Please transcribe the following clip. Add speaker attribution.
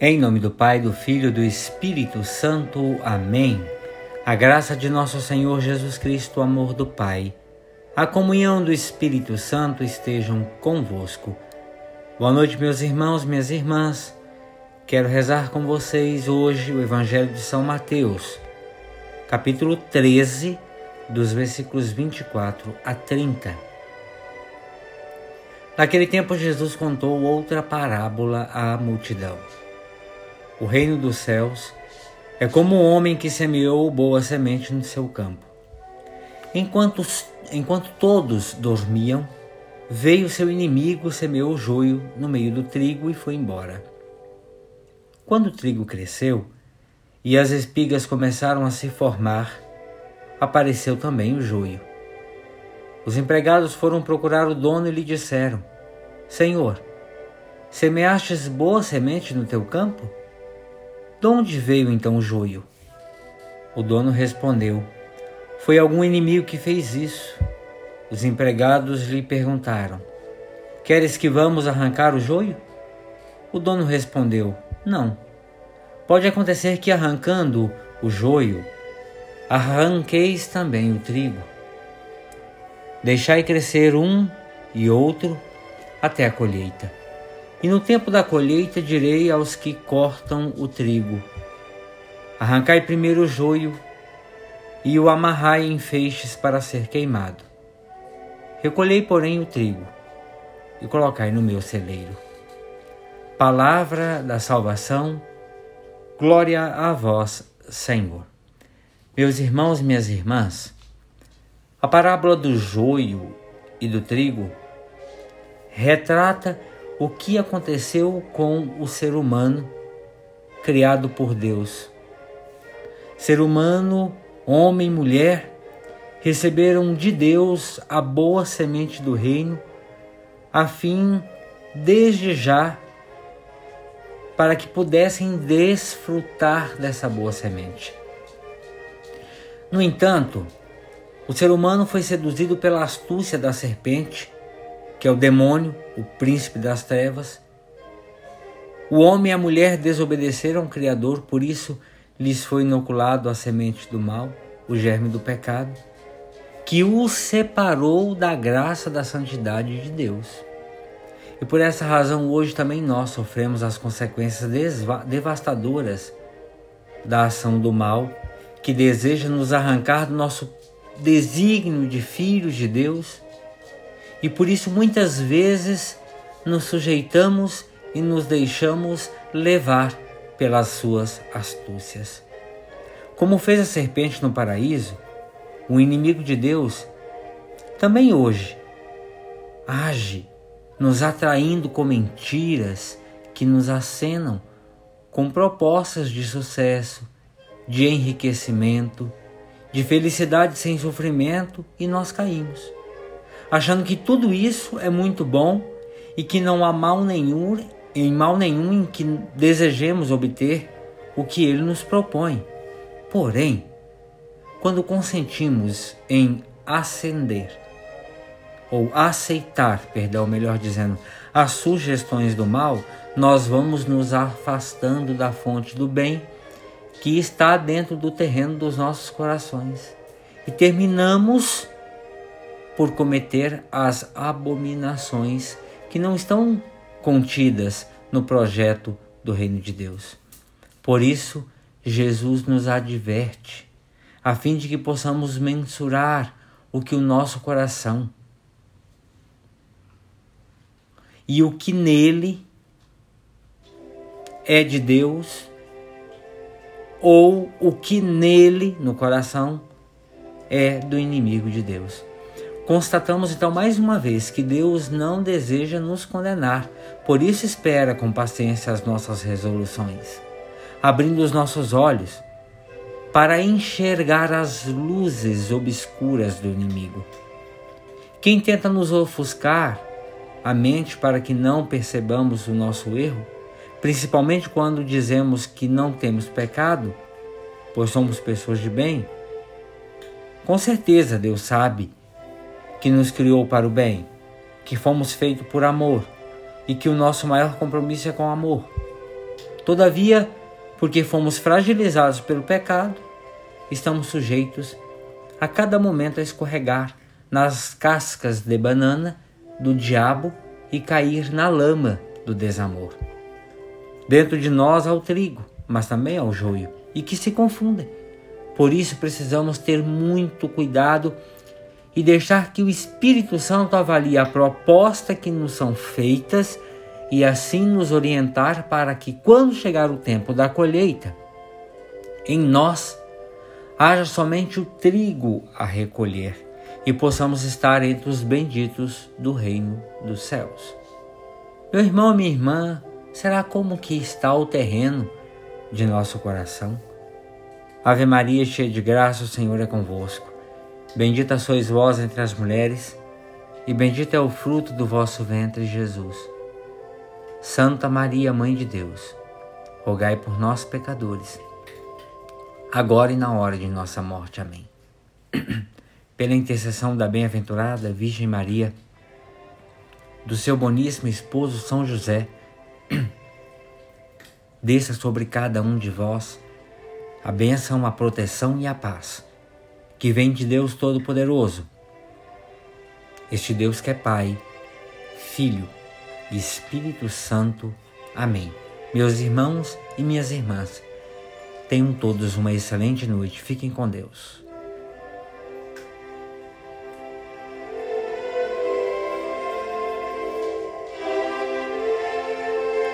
Speaker 1: Em nome do Pai, do Filho e do Espírito Santo. Amém. A graça de nosso Senhor Jesus Cristo, o amor do Pai, a comunhão do Espírito Santo estejam convosco. Boa noite, meus irmãos, minhas irmãs. Quero rezar com vocês hoje o Evangelho de São Mateus, capítulo 13, dos versículos 24 a 30. Naquele tempo, Jesus contou outra parábola à multidão. O reino dos céus é como um homem que semeou boa semente no seu campo. Enquanto, enquanto todos dormiam, veio seu inimigo, semeou o joio no meio do trigo e foi embora. Quando o trigo cresceu e as espigas começaram a se formar, apareceu também o joio. Os empregados foram procurar o dono e lhe disseram: Senhor, semeastes boa semente no teu campo? De onde veio então o joio? O dono respondeu: Foi algum inimigo que fez isso. Os empregados lhe perguntaram: Queres que vamos arrancar o joio? O dono respondeu: Não. Pode acontecer que arrancando o joio, arranqueis também o trigo. Deixai crescer um e outro até a colheita. E no tempo da colheita direi aos que cortam o trigo: Arrancai primeiro o joio e o amarrai em feixes para ser queimado. Recolhei, porém, o trigo e colocai no meu celeiro. Palavra da salvação, glória a vós, Senhor. Meus irmãos e minhas irmãs, a parábola do joio e do trigo retrata o que aconteceu com o ser humano criado por Deus. Ser humano, homem e mulher, receberam de Deus a boa semente do reino, a fim, desde já, para que pudessem desfrutar dessa boa semente. No entanto, o ser humano foi seduzido pela astúcia da serpente que é o demônio, o príncipe das trevas. O homem e a mulher desobedeceram ao Criador, por isso lhes foi inoculado a semente do mal, o germe do pecado, que os separou da graça da santidade de Deus. E por essa razão, hoje também nós sofremos as consequências devastadoras da ação do mal, que deseja nos arrancar do nosso desígnio de filhos de Deus e por isso muitas vezes nos sujeitamos e nos deixamos levar pelas suas astúcias. Como fez a serpente no paraíso, o inimigo de Deus também hoje age nos atraindo com mentiras que nos acenam com propostas de sucesso, de enriquecimento, de felicidade sem sofrimento e nós caímos achando que tudo isso é muito bom e que não há mal nenhum em mal nenhum em que desejemos obter o que ele nos propõe. Porém, quando consentimos em ascender ou aceitar, perdão, melhor dizendo, as sugestões do mal, nós vamos nos afastando da fonte do bem que está dentro do terreno dos nossos corações e terminamos por cometer as abominações que não estão contidas no projeto do reino de Deus. Por isso, Jesus nos adverte, a fim de que possamos mensurar o que o nosso coração e o que nele é de Deus ou o que nele, no coração, é do inimigo de Deus. Constatamos então mais uma vez que Deus não deseja nos condenar, por isso espera com paciência as nossas resoluções, abrindo os nossos olhos para enxergar as luzes obscuras do inimigo. Quem tenta nos ofuscar a mente para que não percebamos o nosso erro, principalmente quando dizemos que não temos pecado, pois somos pessoas de bem, com certeza Deus sabe que nos criou para o bem, que fomos feitos por amor e que o nosso maior compromisso é com amor. Todavia, porque fomos fragilizados pelo pecado, estamos sujeitos a cada momento a escorregar nas cascas de banana do diabo e cair na lama do desamor. Dentro de nós há o trigo, mas também há o joio, e que se confundem. Por isso precisamos ter muito cuidado e deixar que o Espírito Santo avalie a proposta que nos são feitas e assim nos orientar para que quando chegar o tempo da colheita, em nós haja somente o trigo a recolher e possamos estar entre os benditos do reino dos céus. Meu irmão, minha irmã, será como que está o terreno de nosso coração? Ave Maria, cheia de graça, o Senhor é convosco. Bendita sois vós entre as mulheres, e bendito é o fruto do vosso ventre, Jesus. Santa Maria, Mãe de Deus, rogai por nós, pecadores, agora e na hora de nossa morte. Amém. Pela intercessão da bem-aventurada Virgem Maria, do seu boníssimo esposo São José, desça sobre cada um de vós a bênção, a proteção e a paz que vem de Deus Todo-Poderoso. Este Deus que é Pai, Filho e Espírito Santo. Amém. Meus irmãos e minhas irmãs, tenham todos uma excelente noite. Fiquem com Deus.